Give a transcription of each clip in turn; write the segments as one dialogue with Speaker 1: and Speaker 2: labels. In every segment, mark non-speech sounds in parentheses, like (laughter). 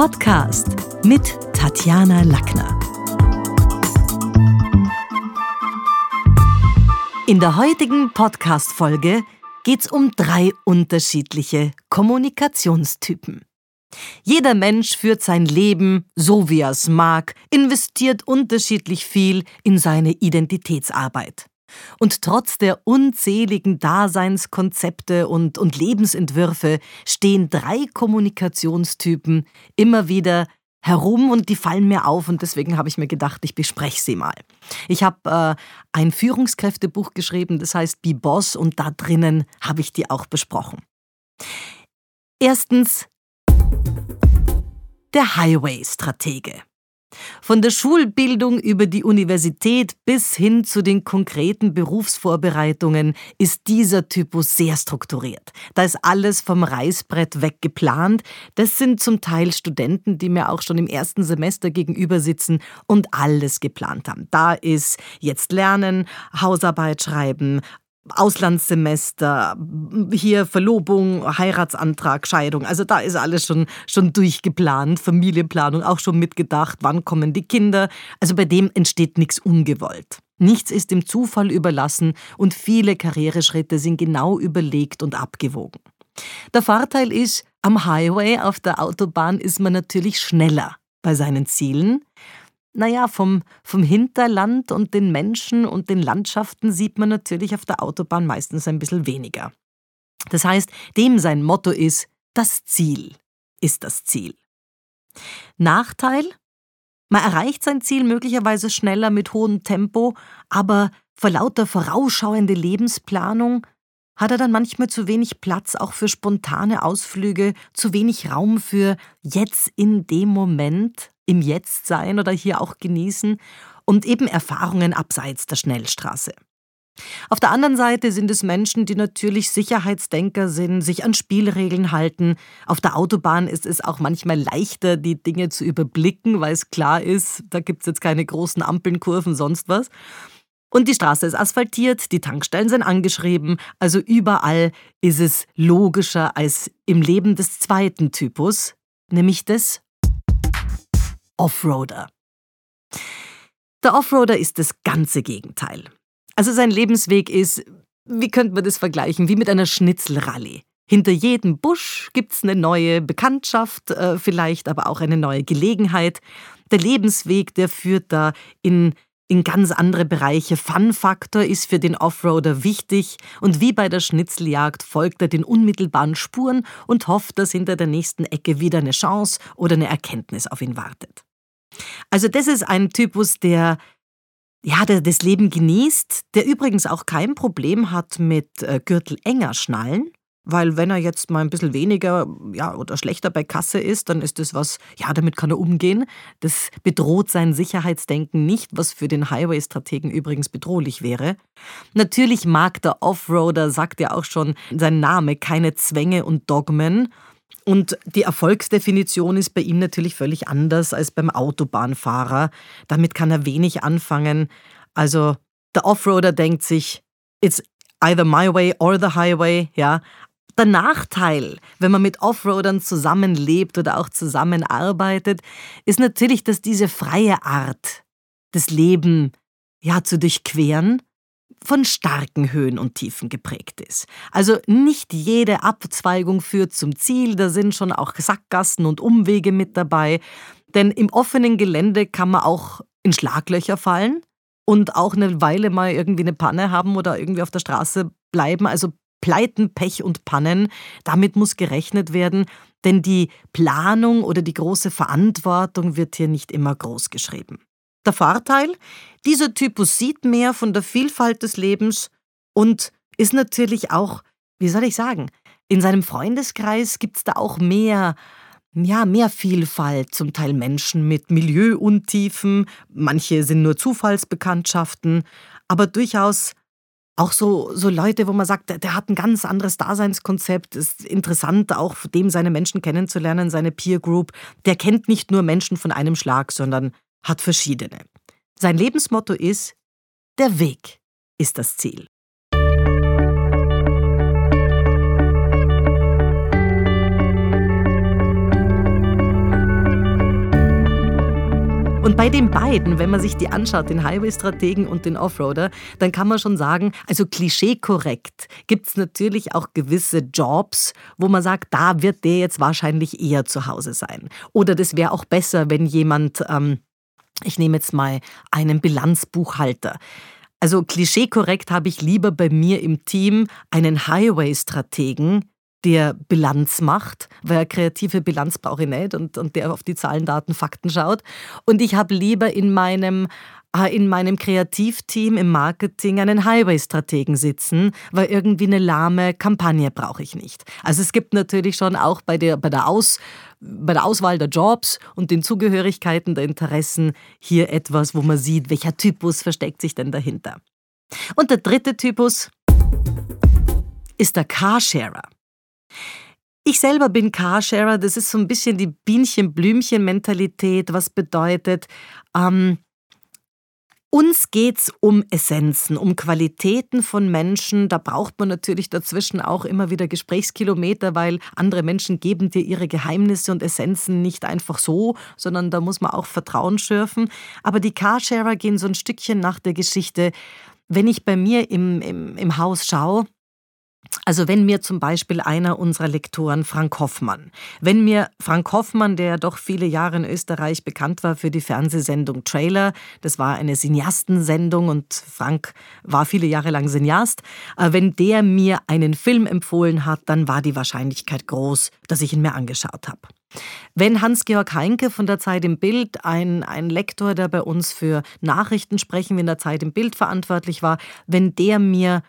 Speaker 1: Podcast mit Tatjana Lackner. In der heutigen Podcast-Folge geht es um drei unterschiedliche Kommunikationstypen. Jeder Mensch führt sein Leben so, wie er es mag, investiert unterschiedlich viel in seine Identitätsarbeit. Und trotz der unzähligen Daseinskonzepte und, und Lebensentwürfe stehen drei Kommunikationstypen immer wieder herum und die fallen mir auf und deswegen habe ich mir gedacht, ich bespreche sie mal. Ich habe äh, ein Führungskräftebuch geschrieben, das heißt Be Boss und da drinnen habe ich die auch besprochen. Erstens der Highway-Stratege. Von der Schulbildung über die Universität bis hin zu den konkreten Berufsvorbereitungen ist dieser Typus sehr strukturiert. Da ist alles vom Reißbrett weg geplant. Das sind zum Teil Studenten, die mir auch schon im ersten Semester gegenüber sitzen und alles geplant haben. Da ist jetzt Lernen, Hausarbeit schreiben, Auslandssemester, hier Verlobung, Heiratsantrag, Scheidung. Also da ist alles schon, schon durchgeplant, Familienplanung auch schon mitgedacht, wann kommen die Kinder. Also bei dem entsteht nichts ungewollt. Nichts ist dem Zufall überlassen und viele Karriereschritte sind genau überlegt und abgewogen. Der Vorteil ist, am Highway auf der Autobahn ist man natürlich schneller bei seinen Zielen, naja, vom, vom Hinterland und den Menschen und den Landschaften sieht man natürlich auf der Autobahn meistens ein bisschen weniger. Das heißt, dem sein Motto ist, das Ziel ist das Ziel. Nachteil? Man erreicht sein Ziel möglicherweise schneller mit hohem Tempo, aber vor lauter vorausschauende Lebensplanung hat er dann manchmal zu wenig Platz auch für spontane Ausflüge, zu wenig Raum für jetzt in dem Moment im Jetzt sein oder hier auch genießen und eben Erfahrungen abseits der Schnellstraße. Auf der anderen Seite sind es Menschen, die natürlich Sicherheitsdenker sind, sich an Spielregeln halten. Auf der Autobahn ist es auch manchmal leichter, die Dinge zu überblicken, weil es klar ist, da gibt es jetzt keine großen Ampeln, Kurven, sonst was. Und die Straße ist asphaltiert, die Tankstellen sind angeschrieben, also überall ist es logischer als im Leben des zweiten Typus, nämlich des Offroader. Der Offroader ist das ganze Gegenteil. Also sein Lebensweg ist, wie könnte man das vergleichen, wie mit einer Schnitzelrallye. Hinter jedem Busch gibt es eine neue Bekanntschaft, äh, vielleicht aber auch eine neue Gelegenheit. Der Lebensweg, der führt da in in ganz andere Bereiche. Fun-Faktor ist für den Offroader wichtig und wie bei der Schnitzeljagd folgt er den unmittelbaren Spuren und hofft, dass hinter der nächsten Ecke wieder eine Chance oder eine Erkenntnis auf ihn wartet. Also das ist ein Typus, der ja, der das Leben genießt, der übrigens auch kein Problem hat mit äh, Gürtel enger schnallen, weil wenn er jetzt mal ein bisschen weniger ja, oder schlechter bei Kasse ist, dann ist das was, ja, damit kann er umgehen. Das bedroht sein Sicherheitsdenken nicht, was für den Highway-Strategen übrigens bedrohlich wäre. Natürlich mag der Offroader, sagt ja auch schon sein Name, keine Zwänge und Dogmen. Und die Erfolgsdefinition ist bei ihm natürlich völlig anders als beim Autobahnfahrer. Damit kann er wenig anfangen. Also der Offroader denkt sich, it's either my way or the highway, ja. Der Nachteil, wenn man mit Offroadern zusammenlebt oder auch zusammenarbeitet, ist natürlich, dass diese freie Art, das Leben ja zu durchqueren, von starken Höhen und Tiefen geprägt ist. Also nicht jede Abzweigung führt zum Ziel, da sind schon auch Sackgassen und Umwege mit dabei, denn im offenen Gelände kann man auch in Schlaglöcher fallen und auch eine Weile mal irgendwie eine Panne haben oder irgendwie auf der Straße bleiben, also Pleiten, Pech und Pannen, damit muss gerechnet werden, denn die Planung oder die große Verantwortung wird hier nicht immer groß geschrieben. Der Vorteil, dieser Typus sieht mehr von der Vielfalt des Lebens und ist natürlich auch, wie soll ich sagen, in seinem Freundeskreis gibt es da auch mehr, ja, mehr Vielfalt, zum Teil Menschen mit Milieuuntiefen, manche sind nur Zufallsbekanntschaften, aber durchaus auch so, so Leute, wo man sagt, der, der hat ein ganz anderes Daseinskonzept, ist interessant, auch dem seine Menschen kennenzulernen, seine Peer Group. Der kennt nicht nur Menschen von einem Schlag, sondern hat verschiedene. Sein Lebensmotto ist, der Weg ist das Ziel. Und bei den beiden, wenn man sich die anschaut, den Highway-Strategen und den Offroader, dann kann man schon sagen, also klischeekorrekt gibt es natürlich auch gewisse Jobs, wo man sagt, da wird der jetzt wahrscheinlich eher zu Hause sein. Oder das wäre auch besser, wenn jemand, ähm, ich nehme jetzt mal einen Bilanzbuchhalter. Also klischeekorrekt habe ich lieber bei mir im Team einen Highway-Strategen, der Bilanz macht, weil kreative Bilanz brauche ich nicht und, und der auf die Zahlen, Daten, Fakten schaut. Und ich habe lieber in meinem äh, in meinem Kreativteam im Marketing einen Highway-Strategen sitzen, weil irgendwie eine lahme Kampagne brauche ich nicht. Also es gibt natürlich schon auch bei der, bei der, Aus, bei der Auswahl der Jobs und den Zugehörigkeiten der Interessen hier etwas, wo man sieht, welcher Typus versteckt sich denn dahinter. Und der dritte Typus ist der Carsharer. Ich selber bin Carsharer, das ist so ein bisschen die Bienchen-Blümchen-Mentalität, was bedeutet, ähm, uns geht's um Essenzen, um Qualitäten von Menschen. Da braucht man natürlich dazwischen auch immer wieder Gesprächskilometer, weil andere Menschen geben dir ihre Geheimnisse und Essenzen nicht einfach so, sondern da muss man auch Vertrauen schürfen. Aber die Carsharer gehen so ein Stückchen nach der Geschichte. Wenn ich bei mir im, im, im Haus schaue, also wenn mir zum Beispiel einer unserer Lektoren, Frank Hoffmann, wenn mir Frank Hoffmann, der doch viele Jahre in Österreich bekannt war für die Fernsehsendung Trailer, das war eine Cineastensendung und Frank war viele Jahre lang Cineast, äh, wenn der mir einen Film empfohlen hat, dann war die Wahrscheinlichkeit groß, dass ich ihn mir angeschaut habe. Wenn Hans-Georg Heinke von der Zeit im Bild, ein, ein Lektor, der bei uns für Nachrichten sprechen in der Zeit im Bild verantwortlich war, wenn der mir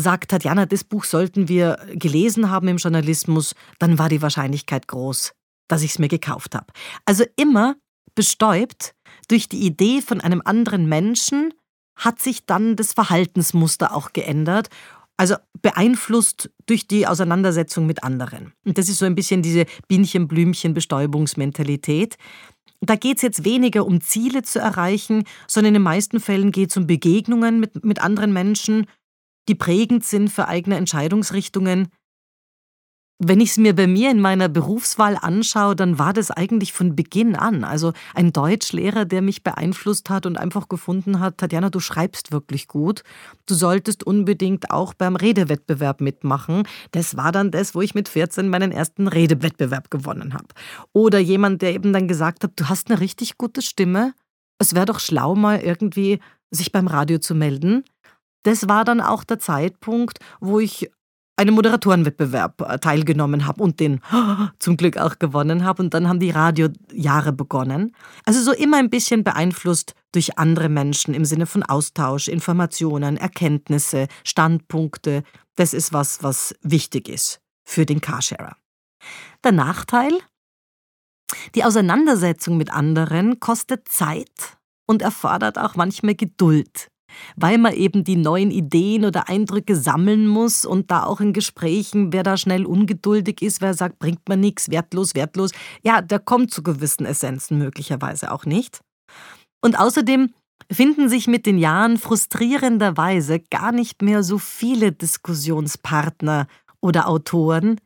Speaker 1: sagt Tatjana, das Buch sollten wir gelesen haben im Journalismus, dann war die Wahrscheinlichkeit groß, dass ich es mir gekauft habe. Also immer bestäubt durch die Idee von einem anderen Menschen hat sich dann das Verhaltensmuster auch geändert. Also beeinflusst durch die Auseinandersetzung mit anderen. Und das ist so ein bisschen diese Bienchen-Blümchen-Bestäubungsmentalität. Da geht es jetzt weniger um Ziele zu erreichen, sondern in den meisten Fällen geht es um Begegnungen mit, mit anderen Menschen, die prägend sind für eigene Entscheidungsrichtungen. Wenn ich es mir bei mir in meiner Berufswahl anschaue, dann war das eigentlich von Beginn an. Also ein Deutschlehrer, der mich beeinflusst hat und einfach gefunden hat, Tatjana, du schreibst wirklich gut. Du solltest unbedingt auch beim Redewettbewerb mitmachen. Das war dann das, wo ich mit 14 meinen ersten Redewettbewerb gewonnen habe. Oder jemand, der eben dann gesagt hat, du hast eine richtig gute Stimme. Es wäre doch schlau, mal irgendwie sich beim Radio zu melden. Das war dann auch der Zeitpunkt, wo ich einem Moderatorenwettbewerb äh, teilgenommen habe und den (gasps) zum Glück auch gewonnen habe. Und dann haben die Radiojahre begonnen. Also so immer ein bisschen beeinflusst durch andere Menschen im Sinne von Austausch, Informationen, Erkenntnisse, Standpunkte. Das ist was, was wichtig ist für den Carsharer. Der Nachteil? Die Auseinandersetzung mit anderen kostet Zeit und erfordert auch manchmal Geduld weil man eben die neuen Ideen oder Eindrücke sammeln muss und da auch in Gesprächen, wer da schnell ungeduldig ist, wer sagt, bringt man nichts, wertlos, wertlos, ja, der kommt zu gewissen Essenzen möglicherweise auch nicht. Und außerdem finden sich mit den Jahren frustrierenderweise gar nicht mehr so viele Diskussionspartner oder Autoren,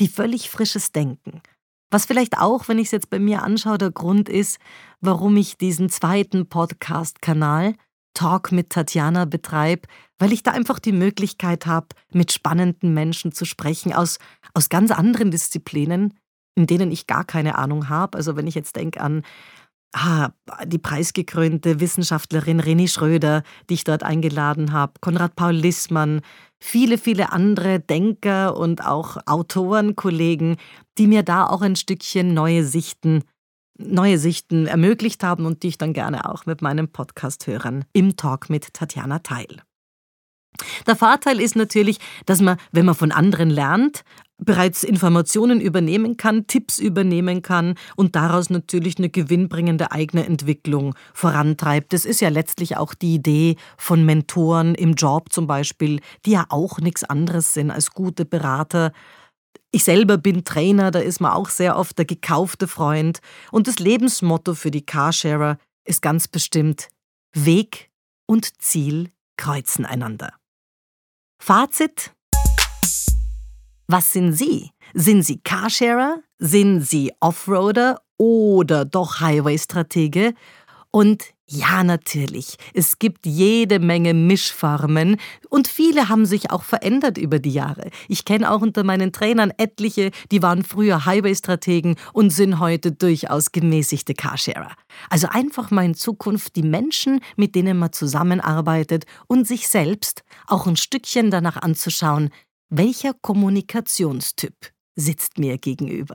Speaker 1: die völlig frisches Denken. Was vielleicht auch, wenn ich es jetzt bei mir anschaue, der Grund ist, warum ich diesen zweiten Podcast-Kanal Talk mit Tatjana betreibe, weil ich da einfach die Möglichkeit habe, mit spannenden Menschen zu sprechen aus, aus ganz anderen Disziplinen, in denen ich gar keine Ahnung habe. Also wenn ich jetzt denke an ah, die preisgekrönte Wissenschaftlerin Reni Schröder, die ich dort eingeladen habe, Konrad Paul Lissmann, viele, viele andere Denker und auch Autoren, Kollegen, die mir da auch ein Stückchen neue Sichten neue Sichten ermöglicht haben und die ich dann gerne auch mit meinen Podcast-Hörern im Talk mit Tatjana teile. Der Vorteil ist natürlich, dass man, wenn man von anderen lernt, bereits Informationen übernehmen kann, Tipps übernehmen kann und daraus natürlich eine gewinnbringende eigene Entwicklung vorantreibt. Das ist ja letztlich auch die Idee von Mentoren im Job zum Beispiel, die ja auch nichts anderes sind als gute Berater, ich selber bin Trainer, da ist man auch sehr oft der gekaufte Freund. Und das Lebensmotto für die Carsharer ist ganz bestimmt Weg und Ziel kreuzen einander. Fazit? Was sind Sie? Sind Sie Carsharer? Sind Sie Offroader oder doch Highway-Stratege? Und ja, natürlich, es gibt jede Menge Mischformen und viele haben sich auch verändert über die Jahre. Ich kenne auch unter meinen Trainern etliche, die waren früher Highway-Strategen und sind heute durchaus gemäßigte Carsharer. Also einfach mal in Zukunft die Menschen, mit denen man zusammenarbeitet und sich selbst auch ein Stückchen danach anzuschauen, welcher Kommunikationstyp sitzt mir gegenüber.